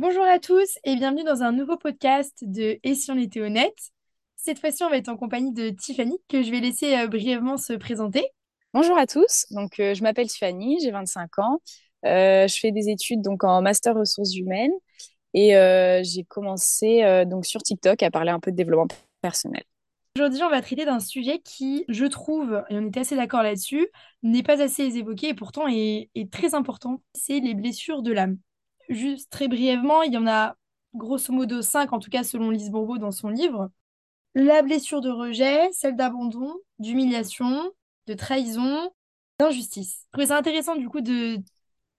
Bonjour à tous et bienvenue dans un nouveau podcast de Et si on était honnête. Cette fois-ci, on va être en compagnie de Tiffany, que je vais laisser euh, brièvement se présenter. Bonjour à tous, donc euh, je m'appelle Tiffany, j'ai 25 ans. Euh, je fais des études donc en master ressources humaines et j'ai commencé donc sur TikTok à parler un peu de développement personnel. Aujourd'hui, on va traiter d'un sujet qui, je trouve, et on était assez d'accord là-dessus, n'est pas assez évoqué et pourtant est, est très important. C'est les blessures de l'âme. Juste très brièvement, il y en a grosso modo cinq, en tout cas selon Lise Bourbeau dans son livre. La blessure de rejet, celle d'abandon, d'humiliation, de trahison, d'injustice. Je trouvais ça intéressant du coup de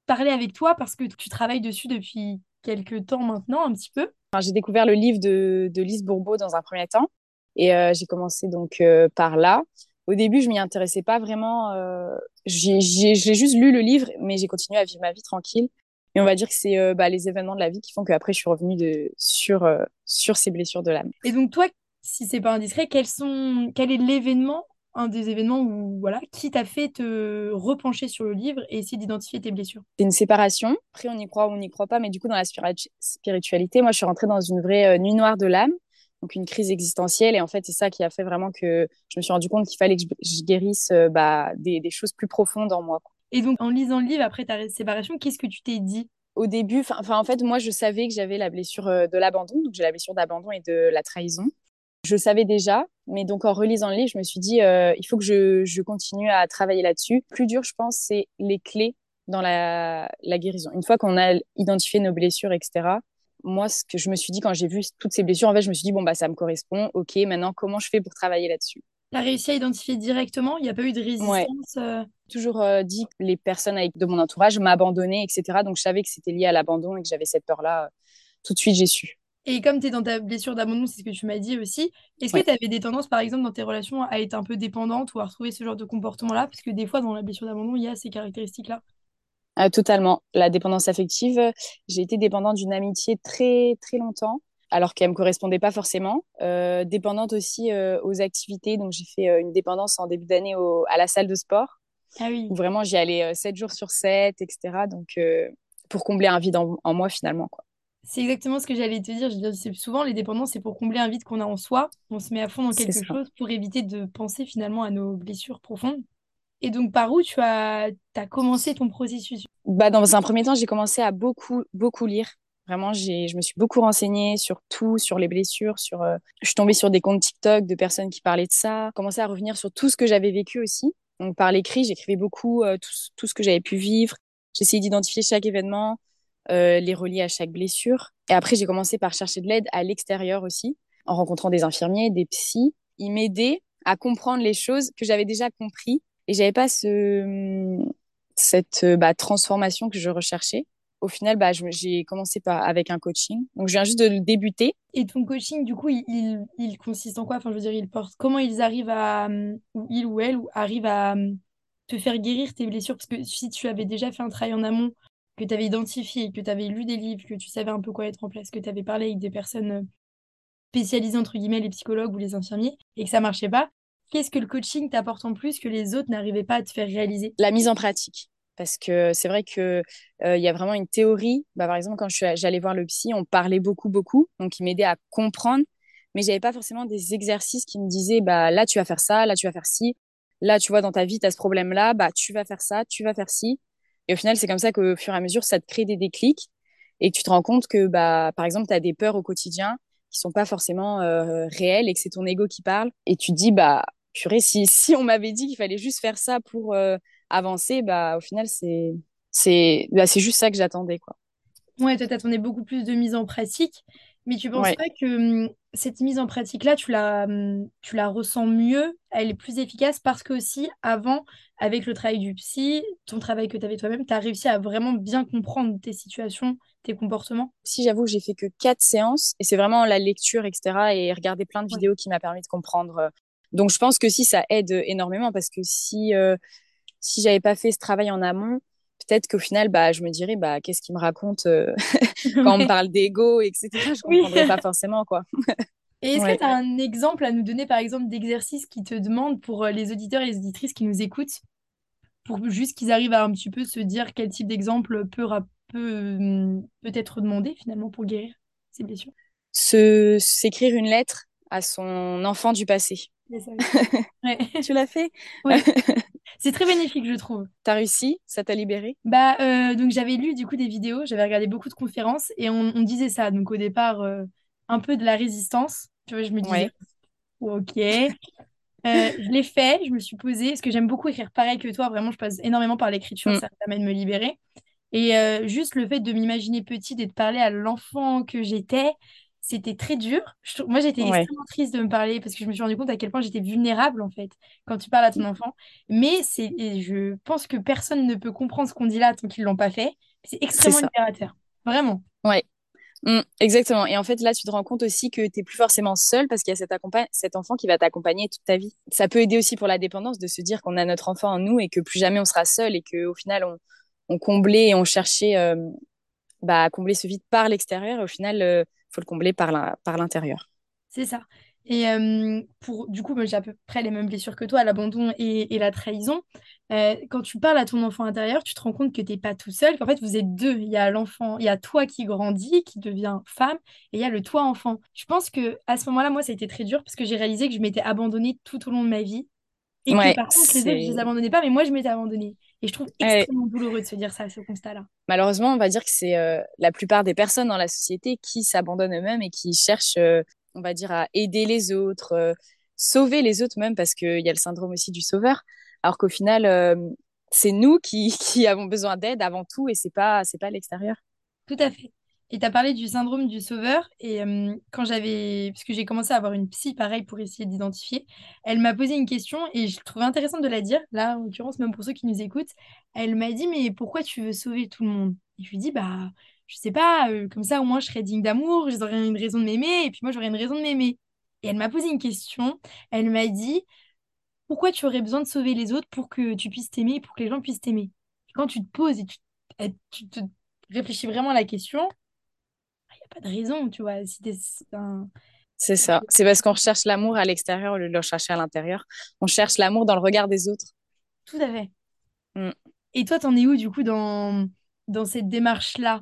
parler avec toi parce que tu travailles dessus depuis quelques temps maintenant, un petit peu. J'ai découvert le livre de, de Lise Bourbeau dans un premier temps et euh, j'ai commencé donc euh, par là. Au début, je m'y intéressais pas vraiment. Euh, j'ai juste lu le livre, mais j'ai continué à vivre ma vie tranquille. Et on va dire que c'est euh, bah, les événements de la vie qui font qu'après, je suis revenue de, sur, euh, sur ces blessures de l'âme. Et donc toi, si c'est pas indiscret, quels sont, quel est l'événement, un des événements où voilà, qui t'a fait te repencher sur le livre et essayer d'identifier tes blessures? C'est une séparation. Après, on y croit ou on n'y croit pas, mais du coup, dans la spiritu- spiritualité, moi, je suis rentrée dans une vraie euh, nuit noire de l'âme, donc une crise existentielle. Et en fait, c'est ça qui a fait vraiment que je me suis rendu compte qu'il fallait que je, je guérisse bah, des, des choses plus profondes en moi. quoi. Et donc en lisant le livre après ta séparation, qu'est-ce que tu t'es dit? Au début, enfin, en fait, moi, je savais que j'avais la blessure euh, de l'abandon, donc j'ai la blessure d'abandon et de la trahison. Je savais déjà, mais donc en relisant le livre, je me suis dit, euh, il faut que je, je continue à travailler là-dessus. Plus dur, je pense, c'est les clés dans la, la guérison. Une fois qu'on a identifié nos blessures, etc., moi, ce que je me suis dit quand j'ai vu toutes ces blessures, en fait, je me suis dit, bon, bah, ça me correspond. OK, maintenant, comment je fais pour travailler là-dessus? T'as réussi à identifier directement? Il n'y a pas eu de Ouais, résistance? euh? Toujours euh, dit que les personnes avec, de mon entourage m'abandonnaient, etc. Donc, je savais que c'était lié à l'abandon et que j'avais cette peur-là. euh, Tout de suite, j'ai su. Et comme tu es dans ta blessure d'abandon, c'est ce que tu m'as dit aussi, est-ce que Ouais. tu avais des tendances, par exemple, dans tes relations à être un peu dépendante ou à retrouver ce genre de comportement-là? Parce que des fois, dans la blessure d'abandon, il y a ces caractéristiques-là. Euh, totalement. La dépendance affective, j'ai été dépendante d'une amitié très, très longtemps, alors qu'elle me correspondait pas forcément. Euh, dépendante aussi euh, aux activités. Donc, j'ai fait euh, une dépendance en début d'année à la salle de sport, Ah oui. où vraiment j'y allais euh, 7 jours sur 7, etc. Donc, pour combler un vide en, en moi, finalement, quoi. C'est exactement ce que j'allais te dire. Je c'est souvent les dépendances, c'est pour combler un vide qu'on a en soi. On se met à fond dans quelque chose pour éviter de penser finalement à nos blessures profondes. Et donc, par où tu as, commencé ton processus? Bah, dans un premier temps, j'ai commencé à beaucoup, beaucoup lire. Vraiment, je me suis beaucoup renseignée sur tout, sur les blessures, sur, euh, je suis tombée sur des comptes TikTok de personnes qui parlaient de ça, commencé à revenir sur tout ce que j'avais vécu aussi. Donc, par l'écrit, j'écrivais beaucoup, euh, tout, ce- que j'avais pu vivre. J'essayais d'identifier chaque événement, euh, les relier à chaque blessure. Et après, j'ai commencé par chercher de l'aide à l'extérieur aussi, en rencontrant des infirmiers, des psys. Ils m'aidaient à comprendre les choses que j'avais déjà compris. Et j'avais pas ce, cette bah, transformation que je recherchais. Au final, bah, j'ai commencé par, avec un coaching. Donc, je viens juste de le débuter. Et ton coaching, du coup, il, il, il consiste en quoi? Enfin, je veux dire, il porte, comment ils arrivent à, ou il ou elle, ou arrive à te faire guérir tes blessures? Parce que si tu avais déjà fait un travail en amont, que tu avais identifié, que tu avais lu des livres, que tu savais un peu quoi mettre en place, que tu avais parlé avec des personnes euh, spécialisés, entre guillemets, les psychologues ou les infirmiers, et que ça marchait pas, qu'est-ce que le coaching t'apporte en plus que les autres n'arrivaient pas à te faire réaliser? La mise en pratique. Parce que c'est vrai que euh, il y a vraiment une théorie. Bah, par exemple, quand j'allais voir le psy, on parlait beaucoup, beaucoup. Donc, il m'aidait à comprendre. Mais j'avais pas forcément des exercices qui me disaient, bah, là, tu vas faire ça, là, tu vas faire ci. Là, tu vois, dans ta vie, tu as ce problème-là, bah, tu vas faire ça, tu vas faire ci. Et au final, c'est comme ça qu'au fur et à mesure, ça te crée des déclics et tu te rends compte que, bah, par exemple, tu as des peurs au quotidien qui sont pas forcément euh, réelles et que c'est ton ego qui parle. Et tu te dis, bah, purée, si, si on m'avait dit qu'il fallait juste faire ça pour euh, avancer, bah, au final, c'est, c'est, bah, c'est juste ça que j'attendais, quoi. Ouais, toi, t'attendais beaucoup plus de mise en pratique, mais tu penses Ouais. pas que hum, cette mise en pratique-là, tu la, hum, tu la ressens mieux, elle est plus efficace parce que aussi, avant, avec le travail du psy, ton travail que tu avais toi-même, tu as réussi à vraiment bien comprendre tes situations, tes comportements? Si j'avoue, j'ai fait que quatre séances et c'est vraiment la lecture, etc. et regarder plein de Ouais. vidéos qui m'a permis de comprendre. euh. Donc, je pense que si ça aide énormément parce que si, euh, si j'avais pas fait ce travail en amont, peut-être qu'au final, bah, je me dirais, bah, qu'est-ce qu'il me raconte euh, quand on me parle d'ego, etc. Je Oui. comprendrais pas forcément, quoi. Et est-ce que tu as un exemple à nous donner, par exemple, d'exercice qui te demande pour euh, les auditeurs et les auditrices qui nous écoutent, pour juste qu'ils arrivent à un petit peu se dire quel type d'exemple peut, hum, peut-être demander finalement pour guérir ces blessures? Se s'écrire une lettre à son enfant du passé. Ouais. Tu l'as fait? Ouais. C'est très bénéfique, je trouve. T'as réussi? Ça t'a libéré? Bah, euh, donc j'avais lu du coup des vidéos, j'avais regardé beaucoup de conférences et on, on disait ça. Donc au départ, euh, un peu de la résistance. Tu vois, je me disais, Ouais. ok. Euh, je l'ai fait, je me suis posée, parce que j'aime beaucoup écrire pareil que toi. Vraiment, je passe énormément par l'écriture, Mm, ça me permet de me libérer. Et juste le fait de m'imaginer petite et de parler à l'enfant que j'étais, c'était très dur. Je moi, j'étais Ouais, extrêmement triste de me parler parce que je me suis rendu compte à quel point j'étais vulnérable, en fait, quand tu parles à ton enfant. Mais c'est, je pense que personne ne peut comprendre ce qu'on dit là tant qu'ils l'ont pas fait. C'est extrêmement libérateur. Vraiment. Ouais. Mm, exactement. Et en fait, là, tu te rends compte aussi que t'es plus forcément seul parce qu'il y a cet, cet enfant qui va t'accompagner toute ta vie. Ça peut aider aussi pour la dépendance de se dire qu'on a notre enfant en nous et que plus jamais on sera seul et qu'au final, on, on comblait et on cherchait euh, bah, à combler ce vide par l'extérieur. Au final, euh, faut le combler par l'intérieur. C'est ça. Et euh, pour, du coup, j'ai à peu près les mêmes blessures que toi, l'abandon et, et la trahison. Euh, quand tu parles à ton enfant intérieur, tu te rends compte que tu n'es pas tout seul, qu'en fait, vous êtes deux. Il y a l'enfant, il y a toi qui grandit, qui devient femme, et il y a le toi enfant. Je pense que à ce moment-là, moi, ça a été très dur parce que j'ai réalisé que je m'étais abandonnée tout au long de ma vie et que Ouais, par contre, les autres, je les abandonnais pas, mais moi, je m'étais abandonnée. Et je trouve ouais. extrêmement douloureux de se dire ça, ce constat-là. Malheureusement, on va dire que c'est euh, la plupart des personnes dans la société qui s'abandonnent eux-mêmes et qui cherchent, euh, on va dire, à aider les autres, euh, sauver les autres même, parce qu'il y a le syndrome aussi du sauveur. Alors qu'au final, euh, c'est nous qui, qui avons besoin d'aide avant tout et c'est pas, c'est pas l'extérieur. Tout à fait. Et tu as parlé du syndrome du sauveur. Et euh, quand j'avais. Parce que j'ai commencé à avoir une psy, pareil, pour essayer d'identifier. Elle m'a posé une question et je trouvais intéressant de la dire. Là, en l'occurrence, même pour ceux qui nous écoutent. Elle m'a dit Mais pourquoi tu veux sauver tout le monde? Et je lui dis Bah, je sais pas, euh, comme ça, au moins, je serais digne d'amour, j'aurais une raison de m'aimer, et puis moi, j'aurais une raison de m'aimer. Et elle m'a posé une question. Elle m'a dit Pourquoi tu aurais besoin de sauver les autres pour que tu puisses t'aimer pour que les gens puissent t'aimer? Quand tu te poses et tu, tu te réfléchis vraiment à la question, pas de raison, tu vois. Si un... C'est ça. C'est parce qu'on recherche l'amour à l'extérieur au lieu de le chercher à l'intérieur. On cherche l'amour dans le regard des autres. Tout à fait. Mm. Et toi, t'en es où, du coup, dans, dans cette démarche-là?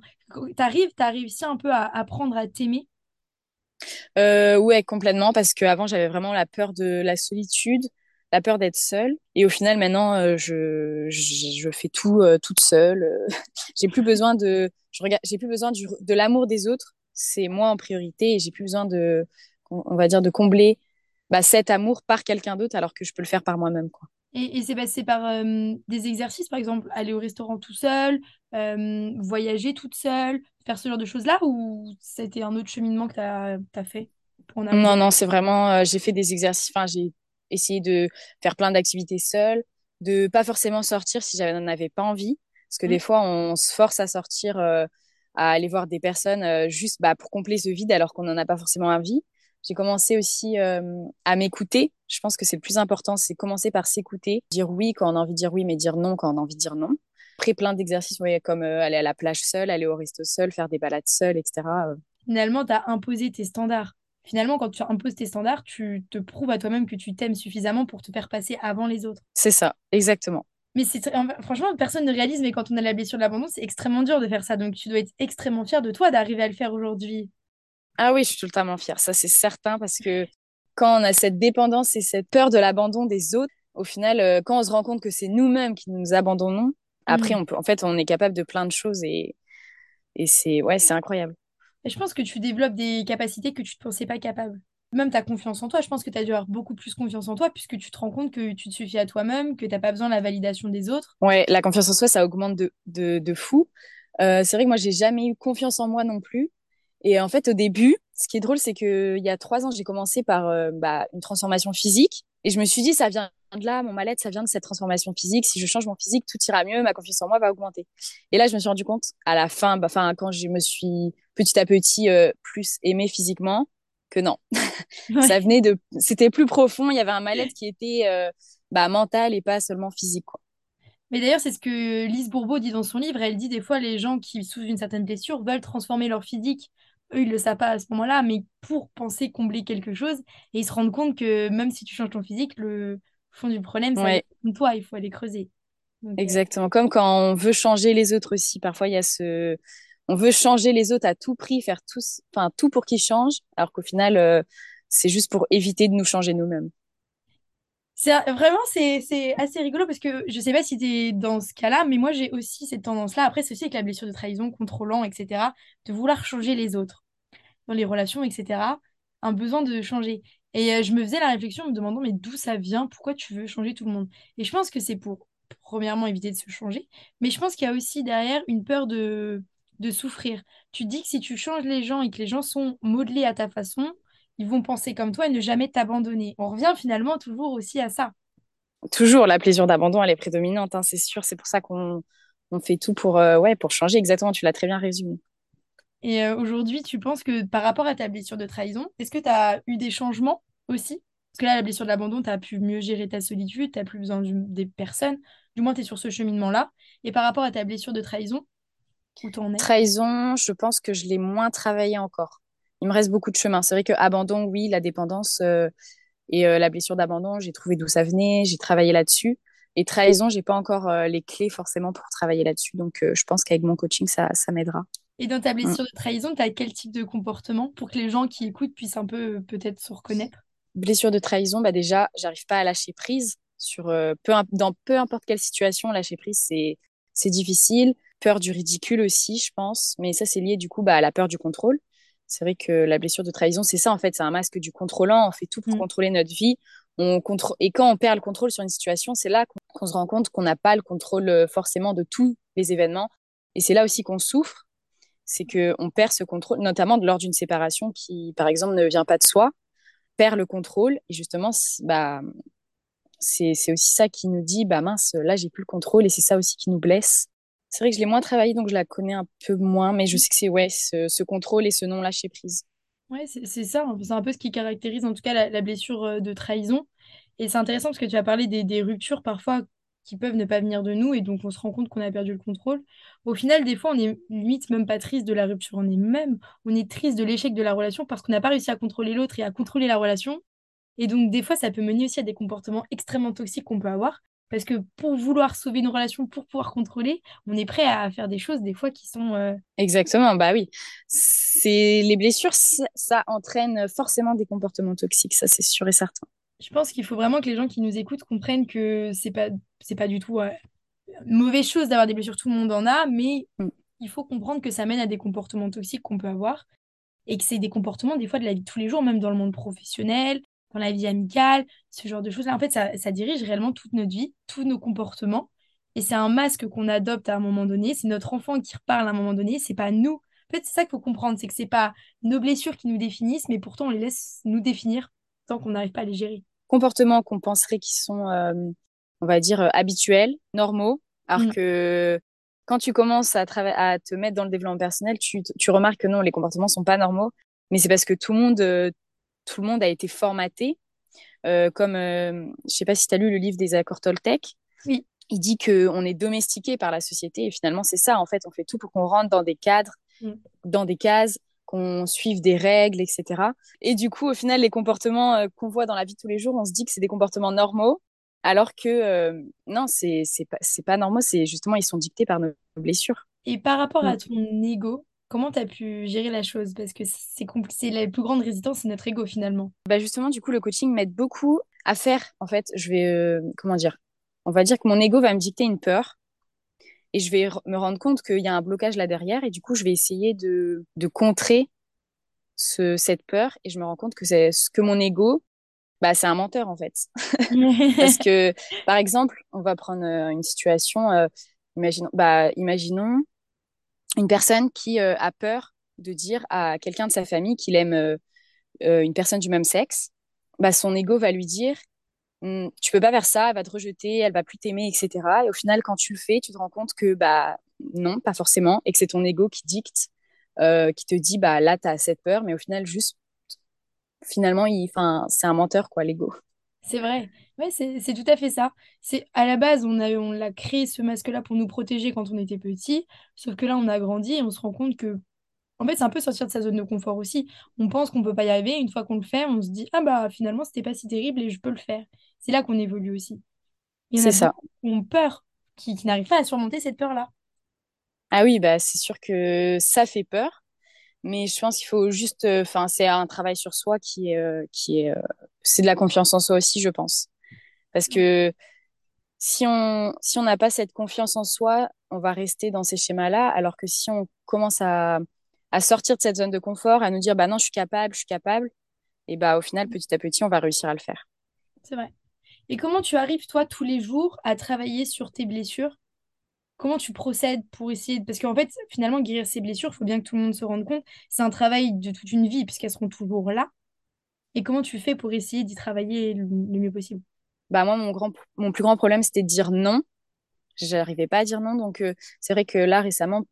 T'arrives, t'as réussi un peu à apprendre à t'aimer? Euh, ouais, complètement, parce qu'avant, j'avais vraiment la peur de la solitude, la peur d'être seule. Et au final, maintenant, euh, je, je, je fais tout euh, toute seule. J'ai plus besoin de, je regarde, j'ai plus besoin du, de l'amour des autres. C'est moi en priorité et j'ai plus besoin de, on va dire, de combler bah, cet amour par quelqu'un d'autre alors que je peux le faire par moi-même, quoi. Et, et c'est passé par euh, des exercices, par exemple, aller au restaurant tout seul, euh, voyager toute seule, faire ce genre de choses-là, ou c'était un autre cheminement que t'as, t'as fait pour Non, non, c'est vraiment, euh, j'ai fait des exercices, enfin, j'ai essayé de faire plein d'activités seule, de pas forcément sortir si j'en avais pas envie, parce que Mm. des fois, on se force à sortir, à aller voir des personnes euh, juste bah, pour combler ce vide alors qu'on n'en a pas forcément envie. J'ai commencé aussi euh, à m'écouter. Je pense que c'est le plus important, c'est commencer par s'écouter, dire oui quand on a envie de dire oui, mais dire non quand on a envie de dire non. Après, plein d'exercices, ouais, comme euh, aller à la plage seule, aller au resto seul, faire des balades seule, etc. Finalement, t'as imposé tes standards. Finalement, quand tu imposes tes standards, tu te prouves à toi-même que tu t'aimes suffisamment pour te faire passer avant les autres. C'est ça, exactement. Mais c'est franchement, personne ne réalise, mais quand on a la blessure de l'abandon, c'est extrêmement dur de faire ça. Donc, tu dois être extrêmement fier de toi d'arriver à le faire aujourd'hui. Ah oui, je suis totalement fière, ça c'est certain, parce que quand on a cette dépendance et cette peur de l'abandon des autres, au final, euh, quand on se rend compte que c'est nous-mêmes qui nous abandonnons, après, Mm. on peut, en fait, on est capable de plein de choses et, et c'est, ouais, c'est incroyable. Et je pense que tu développes des capacités que tu ne pensais pas capable. Même ta confiance en toi, je pense que tu as dû avoir beaucoup plus confiance en toi puisque tu te rends compte que tu te suffis à toi-même, que tu n'as pas besoin de la validation des autres. Ouais, la confiance en soi, ça augmente de, de, de fou. Euh, c'est vrai que moi, j'ai jamais eu confiance en moi non plus. Et en fait, au début, ce qui est drôle, c'est que il y a trois ans, j'ai commencé par euh, bah, une transformation physique. Et je me suis dit, ça vient de là, mon mal-être, ça vient de cette transformation physique. Si je change mon physique, tout ira mieux, ma confiance en moi va augmenter. Et là, je me suis rendu compte, à la fin, bah, enfin, quand je me suis petit à petit euh, plus aimée physiquement, que non. Ça venait de, c'était plus profond. Il y avait un mal-être qui était euh, bah, mental et pas seulement physique, quoi. Mais d'ailleurs, c'est ce que Lise Bourbeau dit dans son livre. Elle dit des fois, les gens qui souffrent d'une certaine blessure veulent transformer leur physique. Eux, ils le savent pas à ce moment-là, mais pour penser combler quelque chose. Et ils se rendent compte que même si tu changes ton physique, le fond du problème, ça Ouais. toi, il faut aller creuser. Donc, euh, Exactement. Comme quand on veut changer les autres aussi. Parfois, il y a ce. On veut changer les autres à tout prix, faire tout, tout pour qu'ils changent, alors qu'au final, euh, c'est juste pour éviter de nous changer nous-mêmes. C'est vraiment c'est assez rigolo parce que je sais pas si tu dans ce cas-là, mais moi j'ai aussi cette tendance-là. Après, c'est aussi avec la blessure de trahison, contrôlant, etc., de vouloir changer les autres dans les relations, etc. Un besoin de changer. Et euh, je me faisais la réflexion en me demandant, mais d'où ça vient? Pourquoi tu veux changer tout le monde? Et je pense que c'est pour, premièrement, éviter de se changer, mais je pense qu'il y a aussi derrière une peur de, de souffrir. Tu dis que si tu changes les gens et que les gens sont modelés à ta façon, ils vont penser comme toi et ne jamais t'abandonner. On revient finalement toujours aussi à ça. Toujours, la plaisir d'abandon, elle est prédominante, hein, c'est sûr. C'est pour ça qu'on on fait tout pour, euh, ouais, pour changer. Exactement, tu l'as très bien résumé. Et euh, aujourd'hui, tu penses que par rapport à ta blessure de trahison, est-ce que tu as eu des changements aussi? Parce que là, la blessure de l'abandon, tu as pu mieux gérer ta solitude, tu n'as plus besoin du- des personnes. Du moins, tu es sur ce cheminement-là. Et par rapport à ta blessure de trahison, où es? Trahison, je pense que je l'ai moins travaillé encore. Il me reste beaucoup de chemin. C'est vrai que abandon, oui, la dépendance euh, et euh, la blessure d'abandon, j'ai trouvé d'où ça venait, j'ai travaillé là-dessus. Et trahison, j'ai pas encore euh, les clés forcément pour travailler là-dessus. Donc, je pense qu'avec mon coaching, ça, ça m'aidera. Et dans ta Mm. blessure de trahison, tu as quel type de comportement pour que les gens qui écoutent puissent un peu peut-être se reconnaître? Blessure de trahison, bah déjà, j'arrive pas à lâcher prise sur euh, peu, dans peu importe quelle situation, lâcher prise, c'est c'est difficile. Peur du ridicule aussi, je pense. Mais ça, c'est lié du coup bah, à la peur du contrôle. C'est vrai que la blessure de trahison, c'est ça en fait, c'est un masque du contrôlant. On fait tout pour Mm. contrôler notre vie. On contrô- Et quand on perd le contrôle sur une situation, c'est là qu'on se rend compte qu'on n'a pas le contrôle euh, forcément de tous les événements. Et c'est là aussi qu'on souffre, c'est qu'on perd ce contrôle, notamment lors d'une séparation qui, par exemple, ne vient pas de soi perd le contrôle. Et justement, bah, c'est c'est aussi ça qui nous dit, bah mince, là, j'ai plus le contrôle. Et c'est ça aussi qui nous blesse. C'est vrai que je l'ai moins travaillé, donc je la connais un peu moins. Mais je sais que c'est ouais, ce, ce contrôle et ce non-lâcher prise. Ouais, c'est ça, hein. c'est un peu ce qui caractérise en tout cas la, la blessure euh, de trahison. Et c'est intéressant parce que tu as parlé des, des ruptures parfois qui peuvent ne pas venir de nous et donc on se rend compte qu'on a perdu le contrôle. Au final, des fois, on est limite même pas triste de la rupture, on est même, on est triste de l'échec de la relation parce qu'on n'a pas réussi à contrôler l'autre et à contrôler la relation. Et donc, des fois, ça peut mener aussi à des comportements extrêmement toxiques qu'on peut avoir parce que pour vouloir sauver une relation, pour pouvoir contrôler, on est prêt à faire des choses des fois qui sont... euh, Exactement, bah oui. C'est les blessures, ça, ça entraîne forcément des comportements toxiques, ça c'est sûr et certain. Je pense qu'il faut vraiment que les gens qui nous écoutent comprennent que c'est pas, c'est pas du tout euh, mauvaise chose d'avoir des blessures, tout le monde en a, mais Mm. il faut comprendre que ça mène à des comportements toxiques qu'on peut avoir et que c'est des comportements des fois de la vie de tous les jours, même dans le monde professionnel, dans la vie amicale, ce genre de choses-là. En fait, ça, ça dirige réellement toute notre vie, tous nos comportements. Et c'est un masque qu'on adopte à un moment donné, c'est notre enfant qui reparle à un moment donné, c'est pas nous. En fait, c'est ça qu'il faut comprendre, c'est que c'est pas nos blessures qui nous définissent, mais pourtant on les laisse nous définir tant qu'on n'arrive pas à les gérer. Comportements qu'on penserait qui sont, euh, on va dire, euh, habituels, normaux, alors Mm. que quand tu commences à, à te mettre dans le développement personnel, tu, tu remarques que non, les comportements sont pas normaux, mais c'est parce que tout le monde, euh, tout le monde a été formaté. Euh, comme, euh, je sais pas si tu as lu le livre des accords Toltec, Oui. il dit qu'on est domestiqué par la société et finalement c'est ça, en fait, on fait tout pour qu'on rentre dans des cadres, Mm. dans des cases, qu'on suive des règles, etc. Et du coup, au final, les comportements euh, qu'on voit dans la vie tous les jours, on se dit que c'est des comportements normaux, alors que euh, non, c'est pas, pas normaux, c'est justement, ils sont dictés par nos blessures. Et par rapport Mm. à ton ego, comment tu as pu gérer la chose? Parce que c'est compl- c'est la plus grande résistance, c'est notre ego finalement. Bah justement, du coup, le coaching m'aide beaucoup à faire, en fait, je vais, euh, comment dire, on va dire que mon ego va me dicter une peur et je vais me rendre compte qu'il y a un blocage là derrière et du coup, je vais essayer de, de contrer ce, cette peur et je me rends compte que c'est ce que mon ego, bah, c'est un menteur en fait. Parce que, par exemple, on va prendre euh, une situation, euh, imaginons, bah, imaginons une personne qui euh, a peur de dire à quelqu'un de sa famille qu'il aime euh, euh, une personne du même sexe, bah, son ego va lui dire Hum, tu peux pas faire ça, elle va te rejeter, elle va plus t'aimer, etc. Et au final, quand tu le fais, tu te rends compte que bah non, pas forcément, et que c'est ton ego qui dicte, euh, qui te dit bah là t'as cette peur, mais au final juste finalement il, c'est un menteur quoi l'ego. C'est vrai. Ouais, c'est tout à fait ça. C'est à la base, on a on l'a créé ce masque-là pour nous protéger quand on était petit, sauf que là on a grandi et on se rend compte que en fait, c'est un peu sortir de sa zone de confort aussi. On pense qu'on peut pas y arriver, une fois qu'on le fait, on se dit ah bah finalement, c'était pas si terrible et je peux le faire. C'est là qu'on évolue aussi. C'est ça. qui ont peur qui, qui n'arrivent pas à surmonter cette peur-là. Ah oui, bah, c'est sûr que ça fait peur, mais je pense qu'il faut juste, euh, enfin, c'est un travail sur soi qui est, euh, euh, c'est de la confiance en soi aussi, je pense. Parce que si on, n'a pas cette confiance en soi, on va rester dans ces schémas-là, alors que si on commence à, à sortir de cette zone de confort, à nous dire, bah non, je suis capable, je suis capable, et bah au final, petit à petit, on va réussir à le faire. C'est vrai. Et comment tu arrives, toi, tous les jours à travailler sur tes blessures? Comment tu procèdes pour essayer. Parce qu'en fait, finalement, guérir ses blessures, il faut bien que tout le monde se rende compte, c'est un travail de toute une vie, puisqu'elles seront toujours là. Et comment tu fais pour essayer d'y travailler le, mieux possible? Bah moi, mon grand, mon plus grand problème, c'était de dire non. J'arrivais pas à dire non, donc euh, c'est vrai que là, récemment,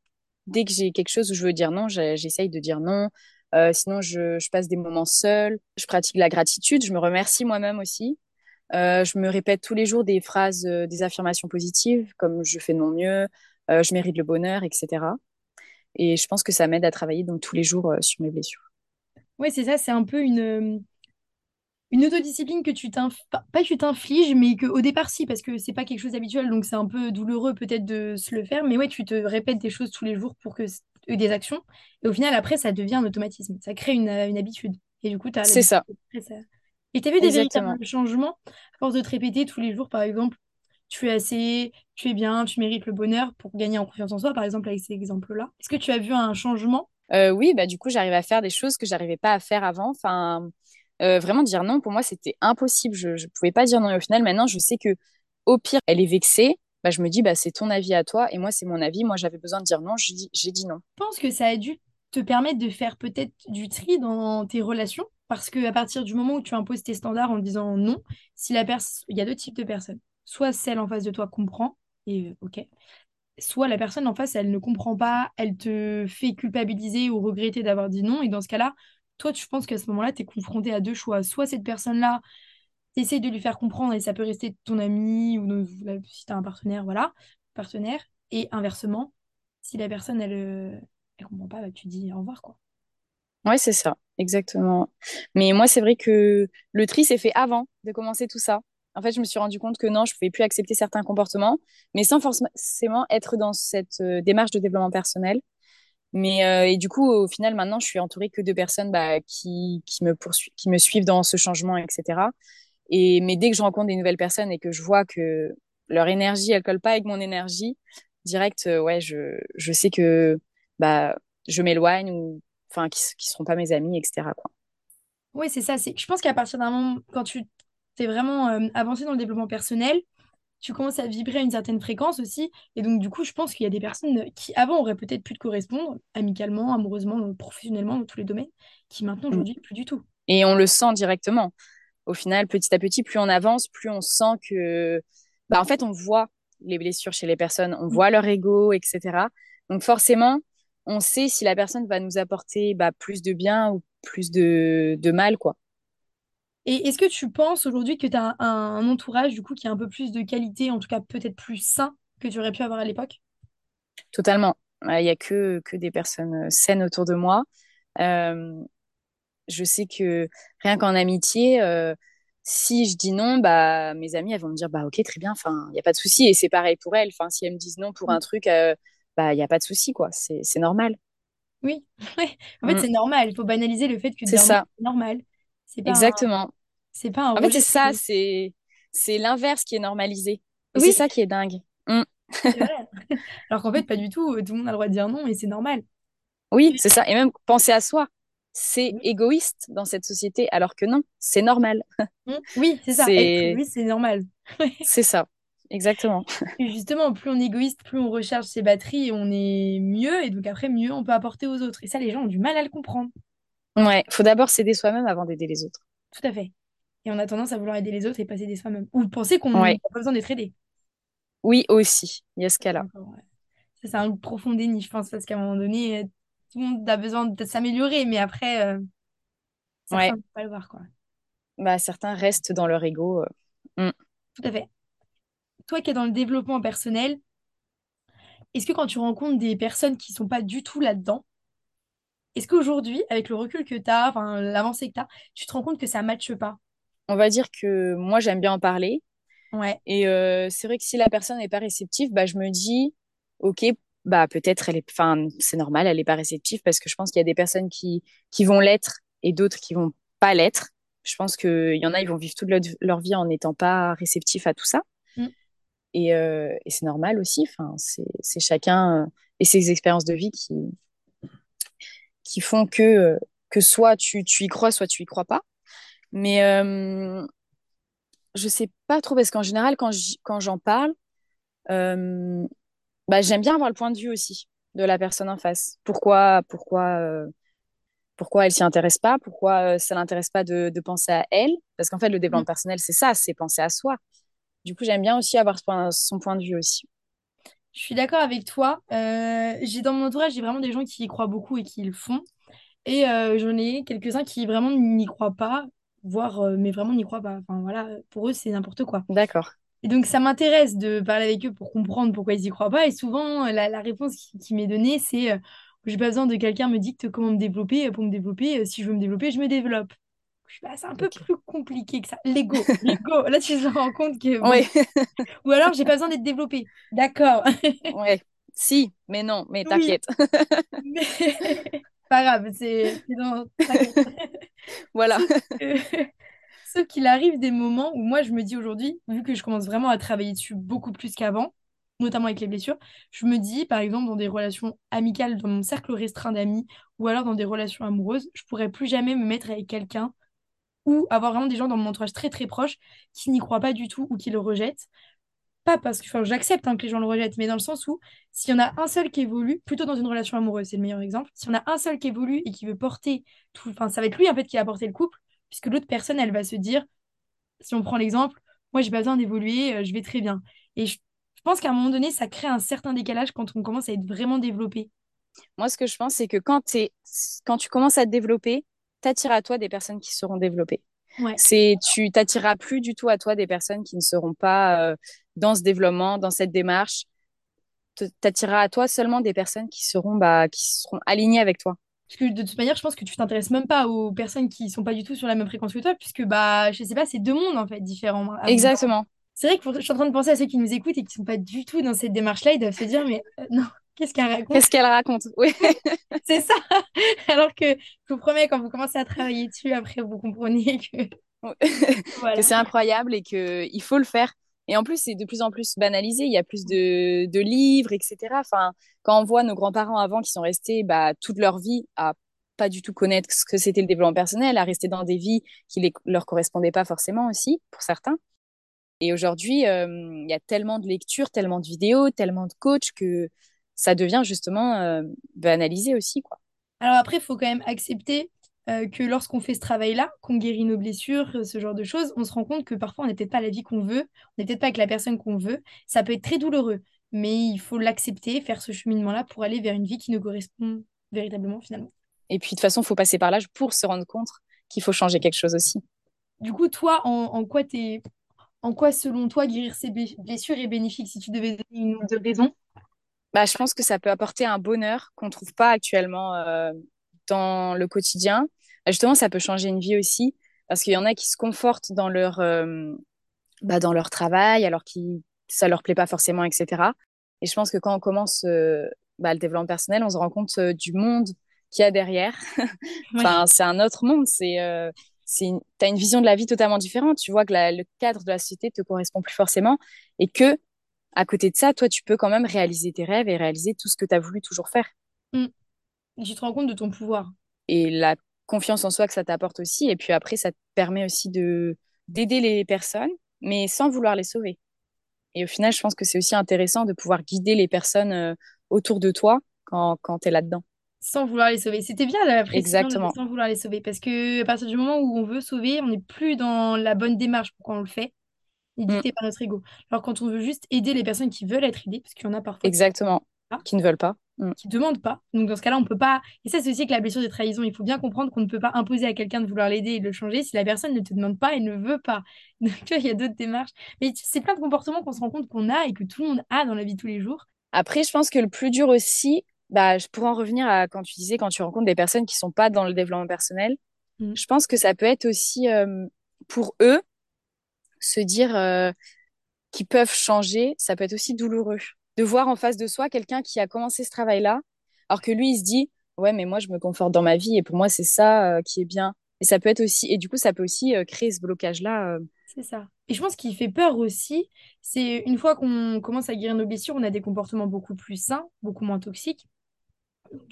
dès que j'ai quelque chose où je veux dire non, j'essaye de dire non. Euh, sinon, je, je passe des moments seuls. Je pratique la gratitude. Je me remercie moi-même aussi. Euh, je me répète tous les jours des phrases, euh, des affirmations positives, comme je fais de mon mieux, euh, je mérite le bonheur, etc. Et je pense que ça m'aide à travailler donc tous les jours sur mes blessures. Oui, c'est ça, c'est un peu une, une autodiscipline que tu t'inf... Pas que tu t'infliges, mais que au départ, si, parce que c'est pas quelque chose d'habituel, donc c'est un peu douloureux peut-être de se le faire. Mais ouais, tu te répètes des choses tous les jours pour que des actions. Et au final, après, ça devient un automatisme. Ça crée une, une habitude. Et du coup, tu as C'est ça, Après, ça... Et tu as vu des exactement. véritables changements à force de te répéter tous les jours, par exemple, tu es assez, tu es bien, tu mérites le bonheur pour gagner en confiance en soi, par exemple, avec ces exemples-là. Est-ce que tu as vu un changement? Euh, oui, bah du coup, j'arrive à faire des choses que j'arrivais pas à faire avant. Enfin, euh, vraiment dire non, pour moi, c'était impossible. Je, je pouvais pas dire non. Et au final, maintenant, je sais que au pire, elle est vexée. Bah, je me dis, bah, c'est ton avis à toi. Et moi, c'est mon avis. Moi, j'avais besoin de dire non. J'ai dit, j'ai dit non. Je pense que ça a dû te permettre de faire peut-être du tri dans tes relations, parce que à partir du moment où tu imposes tes standards en disant non, si la il y a deux types de personnes. Soit celle en face de toi comprend, et euh, ok. Soit la personne en face, elle ne comprend pas, elle te fait culpabiliser ou regretter d'avoir dit non, et dans ce cas-là, toi, tu penses qu'à ce moment-là, tu es confronté à deux choix. Soit cette personne-là, tu de lui faire comprendre, et ça peut rester ton ami, ou si tu as un partenaire, voilà, partenaire, et inversement, si la personne, elle, euh, elle comprend pas, bah, tu dis au revoir, quoi. Ouais, c'est ça, exactement. Mais moi, c'est vrai que le tri s'est fait avant de commencer tout ça. En fait, je me suis rendu compte que non, je pouvais plus accepter certains comportements, mais sans forcément être dans cette euh, démarche de développement personnel. Mais euh, et du coup, au final, maintenant, je suis entourée que de personnes bah, qui, qui me qui me suivent dans ce changement, etc. Et mais dès que je rencontre des nouvelles personnes et que je vois que leur énergie, elle colle pas avec mon énergie, direct, euh, ouais, je, je sais que bah je m'éloigne ou enfin qui, qui seront pas mes amis, etc. quoi. Oui, c'est ça. C'est... Je pense qu'à partir d'un moment, quand tu t'es vraiment euh, avancé dans le développement personnel, tu commences à vibrer à une certaine fréquence aussi. Et donc, du coup, je pense qu'il y a des personnes qui, avant, auraient peut-être pu te correspondre, amicalement, amoureusement, professionnellement, dans tous les domaines, qui maintenant, Mm. aujourd'hui, plus du tout. Et on le sent directement. Au final, petit à petit, plus on avance, plus on sent que bah en fait, on voit les blessures chez les personnes, on Mm. voit leur ego, etc. Donc forcément, on sait si la personne va nous apporter bah, plus de bien ou plus de, de mal, quoi. Et est-ce que tu penses aujourd'hui que tu as un, entourage, du coup, qui a un peu plus de qualité, en tout cas peut-être plus sain que tu aurais pu avoir à l'époque? Totalement. Il y a que, que des personnes saines autour de moi. Euh, je sais que rien qu'en amitié, euh, si je dis non, bah mes amis elles vont me dire bah ok très bien, enfin il y a pas de souci et c'est pareil pour elles. Enfin si elles me disent non pour un truc, euh, bah il y a pas de souci quoi, c'est c'est normal. Oui, ouais. En fait, Mm, c'est normal. Il faut banaliser le fait que c'est ça, normal. C'est exactement. c'est pas un En fait c'est ça, c'est- c'est l'inverse qui est normalisé c'est ça qui est dingue. Mm, vrai. Alors qu'en fait, pas du tout. Tout le monde a le droit de dire non et c'est normal. oui c'est ça et même penser à soi, c'est Oui, égoïste dans cette société alors que non, c'est normal. Mm. Oui, c'est ça. Être égoïste, c'est normal. c'est ça, exactement. Et justement, plus on est égoïste, plus on recharge ses batteries et on est mieux. Et donc après, mieux on peut apporter aux autres. Et ça, les gens ont du mal à le comprendre. Ouais, faut d'abord s'aider soi-même avant d'aider les autres. Tout à fait. Et on a tendance à vouloir aider les autres et pas s'aider soi-même. Ou penser qu'on n'a Ouais. pas besoin d'être aidé. Oui, aussi. Il y a ce cas-là. ouais. Ça, c'est un profond déni, je pense, parce qu'à un moment donné, euh, tout le monde a besoin de s'améliorer, mais après, euh, certains Ouais. ne peuvent pas le voir, quoi. Bah, certains restent dans leur ego. euh. Mm. Tout à fait. Toi qui es dans le développement personnel, est-ce que quand tu rencontres des personnes qui sont pas du tout là-dedans, est-ce qu'aujourd'hui, avec le recul que tu as, enfin l'avancée que tu as, tu te rends compte que ça ne matche pas? On va dire que moi, j'aime bien en parler. Ouais. Et euh, c'est vrai que si la personne n'est pas réceptive, bah, je me dis, OK, bah, peut-être elle est, enfin, c'est normal, elle n'est pas réceptive parce que je pense qu'il y a des personnes qui, qui vont l'être et d'autres qui vont pas l'être. Je pense qu'il y en a, ils vont vivre toute leur, leur vie en n'étant pas réceptifs à tout ça. Et, euh, et c'est normal aussi. Enfin, c'est chacun euh, et ses expériences de vie qui, qui font que, euh, que soit tu, tu y crois, soit tu y crois pas. Mais euh, je sais pas trop parce qu'en général, quand j'en parle, euh, bah, j'aime bien avoir le point de vue aussi de la personne en face. Pourquoi, pourquoi, euh, pourquoi elle s'y intéresse pas? Pourquoi ça l'intéresse pas de, de, penser à elle? Parce qu'en fait, le développement mm. personnel, c'est ça, c'est penser à soi. Du coup, j'aime bien aussi avoir son, son point de vue aussi. Je suis d'accord avec toi. Euh, j'ai dans mon entourage, j'ai vraiment des gens qui y croient beaucoup et qui le font. Et euh, j'en ai quelques-uns qui vraiment n'y croient pas, voire, euh, mais vraiment n'y croient pas. Enfin voilà, pour eux, c'est n'importe quoi. D'accord. Et donc, ça m'intéresse de parler avec eux pour comprendre pourquoi ils y croient pas. Et souvent, la, la réponse qui, qui m'est donnée, c'est j'ai pas besoin de quelqu'un me dicte comment me développer. Pour me développer, si je veux me développer, je me développe. Bah, c'est un peu plus compliqué que ça. L'ego. L'ego. Là, tu te rends compte que. Bon. Ou alors, j'ai pas besoin d'être développé. D'accord. ouais. Si, mais non, mais t'inquiète. Oui. mais... pas grave, c'est dans. voilà. Sauf qu'il arrive des moments où moi, je me dis aujourd'hui, vu que je commence vraiment à travailler dessus beaucoup plus qu'avant, notamment avec les blessures, je me dis, par exemple, dans des relations amicales, dans mon cercle restreint d'amis, ou alors dans des relations amoureuses, je pourrais plus jamais me mettre avec quelqu'un ou avoir vraiment des gens dans mon entourage très très proche qui n'y croient pas du tout ou qui le rejettent. Pas parce que j'accepte hein, que les gens le rejettent, mais dans le sens où s'il y en a un seul qui évolue, plutôt dans une relation amoureuse, c'est le meilleur exemple, s'il y en a un seul qui évolue et qui veut porter tout, enfin ça va être lui en fait qui va porter le couple, puisque l'autre personne, elle va se dire, si on prend l'exemple, moi j'ai pas besoin d'évoluer, euh, je vais très bien. Et je, pense qu'à un moment donné, ça crée un certain décalage quand on commence à être vraiment développé. Moi, ce que je pense, c'est que quand, quand tu commences à te développer, t'attires à toi des personnes qui seront développées. Ouais. C'est tu t'attireras plus du tout à toi des personnes qui ne seront pas euh, dans ce développement, dans cette démarche. T'attireras à toi seulement des personnes qui seront bah, qui seront alignées avec toi. Parce que de toute manière, je pense que tu t'intéresses même pas aux personnes qui sont pas du tout sur la même fréquence que toi, puisque bah je sais pas, c'est deux mondes en fait différents. Exactement. C'est vrai que je suis en train de penser à ceux qui nous écoutent et qui sont pas du tout dans cette démarche-là, ils doivent se dire mais euh, non, Qu'est-ce qu'elle raconte? Qu'est-ce qu'elle raconte? Oui. c'est ça. Alors que je vous promets, quand vous commencez à travailler dessus, après, vous comprenez que, voilà. que c'est incroyable et qu'il faut le faire. Et en plus, c'est de plus en plus banalisé. Il y a plus de, de, livres, etc. Enfin, quand on voit nos grands-parents avant qui sont restés bah, toute leur vie à pas du tout connaître ce que c'était le développement personnel, à rester dans des vies qui ne leur correspondaient pas forcément aussi, pour certains. Et aujourd'hui, euh, il y a tellement de lectures, tellement de vidéos, tellement de coachs que ça devient justement euh, banalisé aussi. Quoi. Alors après, il faut quand même accepter euh, que lorsqu'on fait ce travail-là, qu'on guérit nos blessures, ce genre de choses, on se rend compte que parfois on n'est peut-être pas la vie qu'on veut, on n'est peut-être pas avec la personne qu'on veut. Ça peut être très douloureux, mais il faut l'accepter, faire ce cheminement-là pour aller vers une vie qui nous correspond véritablement finalement. Et puis de toute façon, il faut passer par l'âge pour se rendre compte qu'il faut changer quelque chose aussi. Du coup, toi, en, en quoi t'es... En quoi, selon toi, guérir ces blessures est bénéfique si tu devais donner une ou deux raisons? Bah, je pense que ça peut apporter un bonheur qu'on ne trouve pas actuellement euh, dans le quotidien. Justement, ça peut changer une vie aussi, parce qu'il y en a qui se confortent dans leur, euh, bah, dans leur travail, alors que ça leur plaît pas forcément, etc. Et je pense que quand on commence euh, bah, le développement personnel, on se rend compte du monde qu'il y a derrière. enfin, c'est un autre monde. C'est, euh, c'est, une... vision de la vie totalement différente. Tu vois que la, le cadre de la société te correspond plus forcément, et que à côté de ça, toi, tu peux quand même réaliser tes rêves et réaliser tout ce que tu as voulu toujours faire. Mmh. Tu te rends compte de ton pouvoir. Et la confiance en soi que ça t'apporte aussi. Et puis après, ça te permet aussi de d'aider les personnes, mais sans vouloir les sauver. Et au final, je pense que c'est aussi intéressant de pouvoir guider les personnes euh, autour de toi quand, quand tu es là-dedans. Sans vouloir les sauver. C'était bien la précision Exactement. sans vouloir les sauver. Parce que à partir du moment où on veut sauver, on n'est plus dans la bonne démarche pour quand on le fait et dicté mmh. par notre ego. Alors quand on veut juste aider les personnes qui veulent être aidées, parce qu'il y en a parfois Exactement. Qui, qui ne veulent pas. Mmh. Qui ne demandent pas. Donc dans ce cas-là, on peut pas. Et ça, c'est aussi que la blessure de trahison. Il faut bien comprendre qu'on ne peut pas imposer à quelqu'un de vouloir l'aider et de le changer si la personne ne te demande pas et ne veut pas. Donc il y a d'autres démarches. Mais c'est plein de comportements qu'on se rend compte qu'on a et que tout le monde a dans la vie de tous les jours. Après, je pense que le plus dur aussi, bah, je pourrais en revenir à quand tu disais, quand tu rencontres des personnes qui sont pas dans le développement personnel, mmh. je pense que ça peut être aussi euh, pour eux se dire euh, qui peuvent changer, ça peut être aussi douloureux. De voir en face de soi quelqu'un qui a commencé ce travail-là, alors que lui, il se dit, ouais, mais moi, je me conforte dans ma vie et pour moi, c'est ça euh, qui est bien. Et ça peut être aussi, et du coup, ça peut aussi euh, créer ce blocage-là. C'est ça. Et je pense qu'il fait peur aussi, c'est une fois qu'on commence à guérir nos blessures, on a des comportements beaucoup plus sains, beaucoup moins toxiques.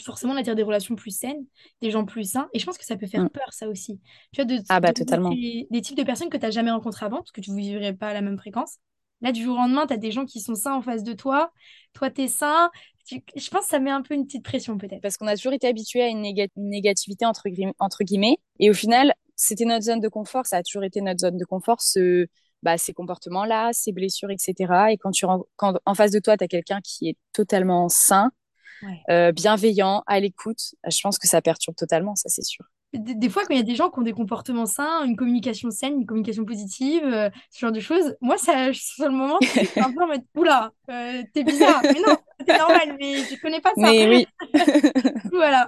Forcément, on attire des relations plus saines, des gens plus sains. Et je pense que ça peut faire Mm. peur, ça aussi. Tu vois, de, Ah bah de totalement. rencontrer des types de personnes que tu n'as jamais rencontrées avant, parce que tu ne vivrais pas à la même fréquence. Là, du jour au lendemain, tu as des gens qui sont sains en face de toi. Toi, tu es sain. Tu- Je pense que ça met un peu une petite pression, peut-être. Parce qu'on a toujours été habitué à une, néga- une négativité entre, guillemets. Et au final, c'était notre zone de confort. Ça a toujours été notre zone de confort, ce, bah, ces comportements-là, ces blessures, etc. Et quand tu quand en face de toi, tu as quelqu'un qui est totalement sain, Ouais. euh, bienveillant, à l'écoute, je pense que ça perturbe totatalement, ça c'est sûr. Des, des fois, quand il y a des gens qui ont des comportements sains, une communication saine, une communication positive, euh, ce genre de choses, moi, ça, sur le moment, je suis un peu en mode Oula, euh, t'es bizarre. Mais non, c'est normal, mais je connais pas ça. Mais oui, Voilà.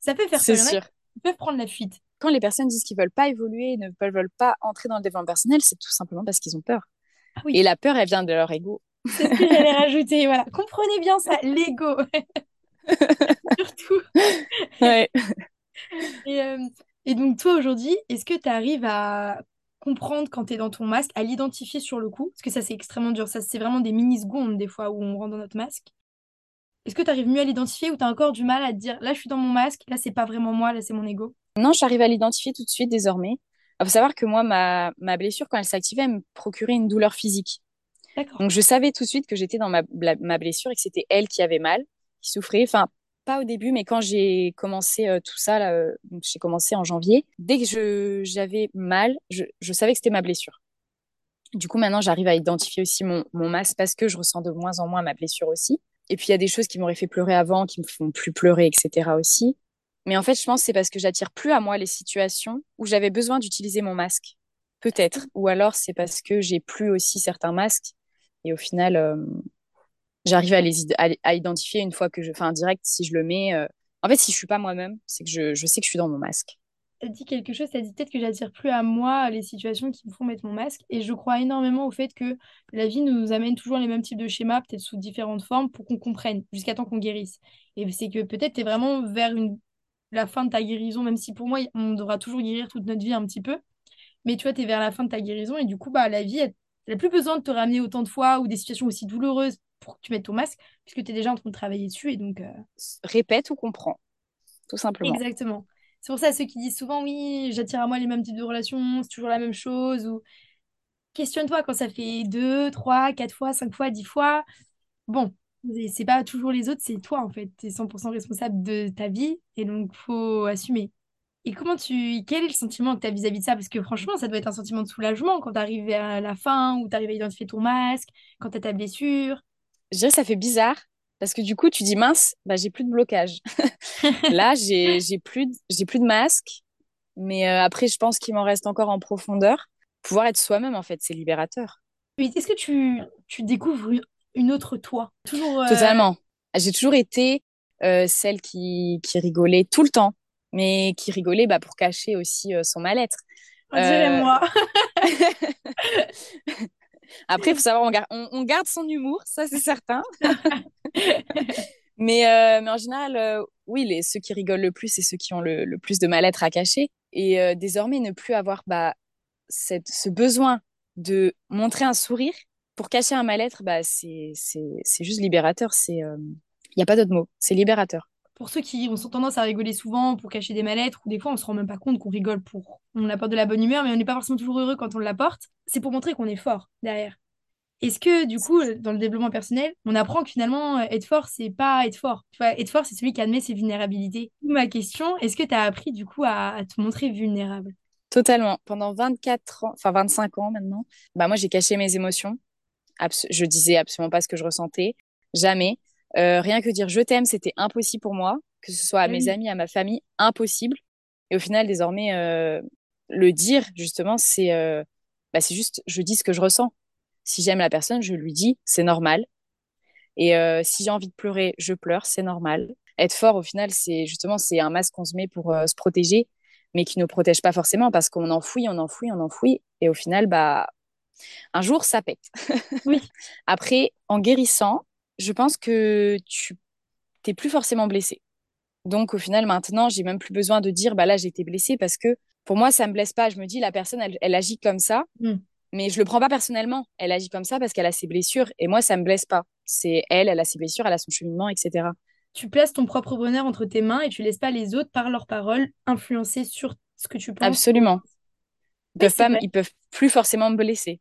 Ça peut faire c'est peur. Il y en a sûr. qui peuvent prendre la fuite. Quand les personnes disent qu'ils veulent pas évoluer, ne veulent pas entrer dans le développement personnel, c'est tout simplement parce qu'ils ont peur. Ah Et oui, la peur, elle vient de leur ego. C'est ce que j'allais rajouter. Voilà. Comprenez bien ça, l'ego, surtout. Ouais. Et, euh, et donc, toi, aujourd'hui, est-ce que tu arrives à comprendre quand tu es dans ton masque, à l'identifier sur le coup? Parce que ça, c'est extrêmement dur. Ça, c'est vraiment des mini-secondes, des fois, où on rentre dans notre masque. Est-ce que tu arrives mieux à l'identifier ou tu as encore du mal à te dire, là, je suis dans mon masque, là, c'est pas vraiment moi, là, c'est mon ego? Non, j'arrive à l'identifier tout de suite désormais. Il faut savoir que moi, ma, ma blessure, quand elle s'activait, elle me procurait une douleur physique. Donc, je savais tout de suite que j'étais dans ma, blessure et que c'était elle qui avait mal, qui souffrait. Enfin, pas au début, mais quand j'ai commencé euh, tout ça, euh, j'ai commencé en janvier, dès que j'avais mal, je, je savais que c'était ma blessure. Du coup, maintenant, j'arrive à identifier aussi mon, mon masque parce que je ressens de moins en moins ma blessure aussi. Et puis, il y a des choses qui m'auraient fait pleurer avant, qui me font plus pleurer, etc. aussi. Mais en fait, je pense que c'est parce que j'attire plus à moi les situations où j'avais besoin d'utiliser mon masque. Peut-être. Ou alors, c'est parce que j'ai plus aussi certains masques. Et au final, euh, j'arrive à les à, identifier une fois que je. Enfin, direct, si je le mets. euh, En fait, si je suis pas moi-même, c'est que je, je sais que je suis dans mon masque. T'as dit quelque chose, t'as dit peut-être que j'attire plus à moi les situations qui me font mettre mon masque. Et je crois énormément au fait que la vie nous amène toujours les mêmes types de schémas, peut-être sous différentes formes, pour qu'on comprenne, jusqu'à temps qu'on guérisse. Et c'est que peut-être t'es vraiment vers la fin de ta guérison, même si pour moi, on devra toujours guérir toute notre vie un petit peu. Mais tu vois, t'es vers la fin de ta guérison et du coup, bah, la vie, elle n'a plus besoin de te ramener autant de fois ou des situations aussi douloureuses pour que tu mettes ton masque, puisque tu es déjà en train de travailler dessus. Et donc, euh, Répète ou comprends, tout simplement. Exactement. C'est pour ça, ceux qui disent souvent, oui, j'attire à moi les mêmes types de relations, c'est toujours la même chose, ou questionne-toi quand ça fait deux, trois, quatre fois, cinq fois, dix fois. Bon, c'est c'est pas toujours les autres, c'est toi en fait. Tu es 100% responsable de ta vie et donc faut assumer. Et comment tu... Quel est le sentiment que tu as vis-à-vis de ça? Parce que franchement, ça doit être un sentiment de soulagement quand tu arrives à la fin, ou tu arrives à identifier ton masque, quand tu as ta blessure. Je dirais que ça fait bizarre parce que du coup, tu dis mince, bah, j'ai plus de blocage. Là, j'ai j'ai plus, de- j'ai plus de masque. Mais euh, après, je pense qu'il m'en reste encore en profondeur. Pouvoir être soi-même, en fait, c'est libérateur. Mais est-ce que tu, tu découvres une une autre toi? Toujours... euh, Totalement. J'ai toujours été euh, celle qui, qui rigolait tout le temps, mais qui rigolait bah, pour cacher aussi euh, son mal-être. On dirait Euh, moi. Après, il faut savoir, on, gar- on- on garde son humour, ça c'est certain. Mais, euh, mais en général, euh, oui, les, ceux qui rigolent le plus, c'est ceux qui ont le, le plus de mal-être à cacher. Et euh, désormais, ne plus avoir bah, cette, ce besoin de montrer un sourire pour cacher un mal-être, bah, c'est juste libérateur. Il n'y a pas d'autre mot. C'est libérateur. Pour ceux qui ont tendance à rigoler souvent pour cacher des mal-être, ou des fois on se rend même pas compte qu'on rigole pour... On apporte de la bonne humeur, mais on n'est pas forcément toujours heureux quand on l'apporte. C'est pour montrer qu'on est fort derrière. Est-ce que du coup, dans le développement personnel, on apprend que finalement, euh, être fort, c'est pas être fort? Tu vois, être fort, c'est celui qui admet ses vulnérabilités. Ma question, est-ce que tu as appris du coup à, à te montrer vulnérable? Totalement. Pendant 24 ans, enfin 25 ans maintenant, bah, moi, j'ai caché mes émotions. Abs- je disais absolument pas ce que je ressentais. Jamais. Euh, rien que dire je t'aime, c'était impossible pour moi, que ce soit à mes amis, à ma famille, impossible. Et au final, désormais, euh, le dire, justement, c'est euh, bah, c'est juste, je dis ce que je ressens. Si j'aime la personne, je lui dis, c'est normal. Et euh, si j'ai envie de pleurer, je pleure, c'est normal. Être fort, au final, c'est justement, c'est un masque qu'on se met pour se protéger, mais qui ne nous protège pas forcément parce qu'on enfouit, on enfouit, on enfouit. Et au final, bah, Un jour, ça pète. Oui. Après, en guérissant, je pense que tu t'es plus forcément blessé. Donc, au final, maintenant, j'ai même plus besoin de dire, bah là, j'ai été blessée parce que pour moi, ça me blesse pas. Je me dis, la personne, elle, agit comme ça, mm. mais je le prends pas personnellement. Elle agit comme ça parce qu'elle a ses blessures et moi, ça me blesse pas. C'est elle, elle a ses blessures, elle a son cheminement, etc. Tu places ton propre bonheur entre tes mains et tu laisses pas les autres, par leurs paroles, influencer sur ce que tu penses. Absolument. Ils peuvent, ils peuvent plus forcément me blesser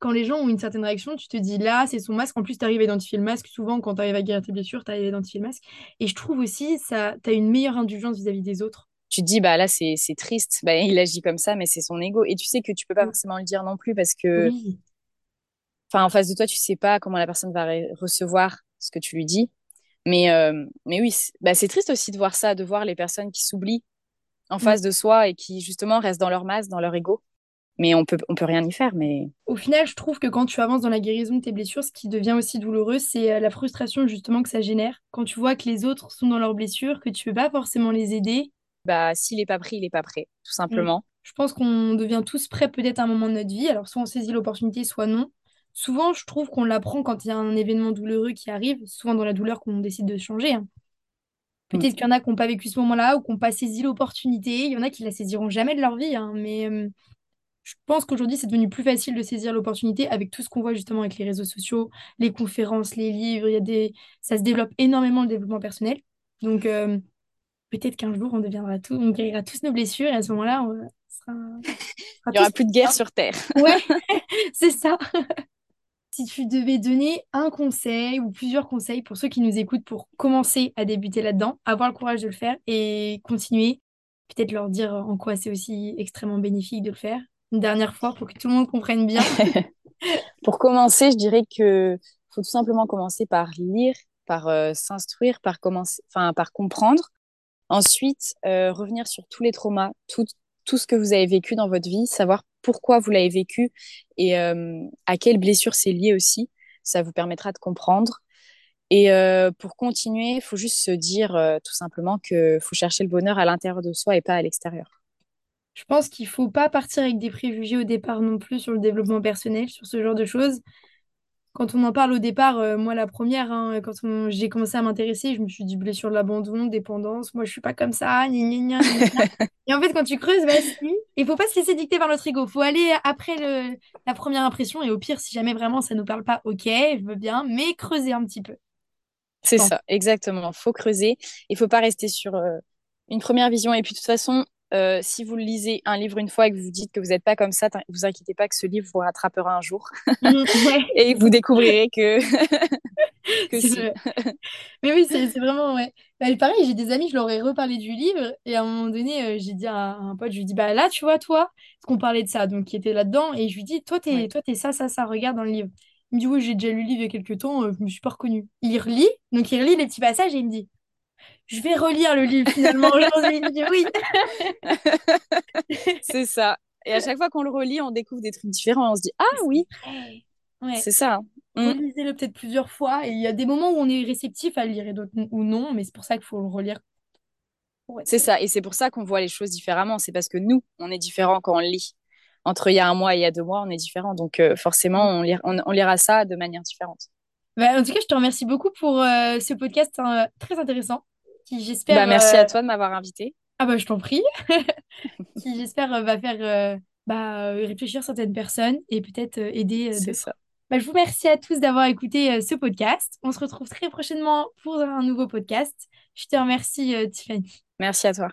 quand les gens ont une certaine réaction, tu te dis là, c'est son masque. En plus, tu arrives à identifier le masque. Souvent, quand tu arrives à guérir tes blessures, tu arrives à identifier le masque. Et je trouve aussi, ça, tu as une meilleure indulgence vis-à-vis des autres. Tu te dis, bah là, c'est triste. Bah, il agit comme ça, mais c'est son ego. Et tu sais que tu peux pas forcément le dire non plus parce que. Enfin, en face de toi, tu sais pas comment la personne va recevoir ce que tu lui dis. Mais, euh, mais oui, bah, c'est triste aussi de voir ça, de voir les personnes qui s'oublient en mm. face de soi et qui justement restent dans leur masque, dans leur ego mais on peut, on peut rien y faire. Mais au final, je trouve que quand tu avances dans la guérison de tes blessures, ce qui devient aussi douloureux, c'est euh, la frustration justement que ça génère. Quand tu vois que les autres sont dans leurs blessures, que tu peux pas forcément les aider. Bah, s'il est pas pris, il est pas prêt, tout simplement. Mm. Je pense qu'on devient tous prêts peut-être à un moment de notre vie. Alors soit on saisit l'opportunité, soit non. Souvent, je trouve qu'on l'apprend quand il y a un événement douloureux qui arrive, souvent dans la douleur qu'on décide de changer. Hein. Peut-être mm. qu'il y en a qui n'ont pas vécu ce moment-là ou qui n'ont pas saisi l'opportunité. Il y en a qui la saisiront jamais de leur vie. Hein. Mais euh, je pense qu'aujourd'hui, c'est devenu plus facile de saisir l'opportunité avec tout ce qu'on voit justement avec les réseaux sociaux, les conférences, les livres. Il y a des... Ça se développe énormément le développement personnel. Donc, euh, peut-être qu'un jour, on deviendra tout, on guérira tous nos blessures et à ce moment-là, on sera, Il n'y aura plus de guerre sur Terre. ouais, c'est ça. si tu devais donner un conseil ou plusieurs conseils pour ceux qui nous écoutent pour commencer à débuter là-dedans, avoir le courage de le faire et continuer, peut-être leur dire en quoi c'est aussi extrêmement bénéfique de le faire, une dernière fois pour que tout le monde comprenne bien Pour commencer, je dirais que faut tout simplement commencer par lire, par euh, s'instruire, par commencer, par comprendre. Ensuite, euh, revenir sur tous les traumas, tout, tout ce que vous avez vécu dans votre vie, savoir pourquoi vous l'avez vécu et euh, à quelle blessure c'est lié aussi. Ça vous permettra de comprendre. Et pour continuer, il faut juste se dire tout simplement qu'il faut chercher le bonheur à l'intérieur de soi et pas à l'extérieur. Je pense qu'il faut pas partir avec des préjugés au départ non plus sur le développement personnel, sur ce genre de choses. Quand on en parle au départ, euh, moi la première, hein, quand j'ai commencé à m'intéresser, je me suis dit blessure de l'abandon, dépendance, moi je suis pas comme ça, gna, gna, Et en fait, quand tu creuses, bah si, il faut pas se laisser dicter par notre ego. faut aller après le, la première impression et au pire, si jamais vraiment ça nous parle pas, ok, je veux bien, mais creuser un petit peu. C'est ça, exactement. Faut creuser. Il faut pas rester sur euh, une première vision. Et puis de toute façon, euh, si vous lisez un livre une fois et que vous dites que vous n'êtes pas comme ça, vous inquiétez pas que ce livre vous rattrapera un jour mm, et vous découvrirez que. Mais oui, c'est vraiment ouais. Bah, pareil, j'ai des amis, je leur ai reparlé du livre et à un moment donné, euh, j'ai dit à un, pote, je lui dis bah là, tu vois toi, parce qu'on parlait de ça, donc qui était là-dedans et je lui dis toi t'es toi t'es ça ça ça, regarde dans le livre. Il me dit oui, j'ai déjà lu le livre il y a quelques temps, euh, je me suis pas reconnue. Il relit, donc il relit les petits passages et il me dit je vais relire le livre finalement aujourd'hui. oui. c'est ça. Et à chaque fois qu'on le relit, on découvre des trucs différents. On se dit ah oui. C'est ça. Hein. Mm. Relisez-le peut-être plusieurs fois. Et il y a des moments où on est réceptif à le lire et d'autres où non, mais c'est pour ça qu'il faut le relire. C'est ça. Et c'est pour ça qu'on voit les choses différemment. C'est parce que nous, on est différents quand on lit. Entre il y a un mois et il y a deux mois, on est différents. Donc euh, forcément, on, on, lira ça de manière différente. Bah, en tout cas, je te remercie beaucoup pour euh, ce podcast hein, très intéressant j'espère. Bah, merci à euh, toi de m'avoir invité. Ah bah je t'en prie. qui j'espère euh, va faire euh, bah, réfléchir certaines personnes et peut-être aider. C'est ça. Bah, je vous remercie à tous d'avoir écouté ce podcast. On se retrouve très prochainement pour un nouveau podcast. Je te remercie, Tiffany. Merci à toi.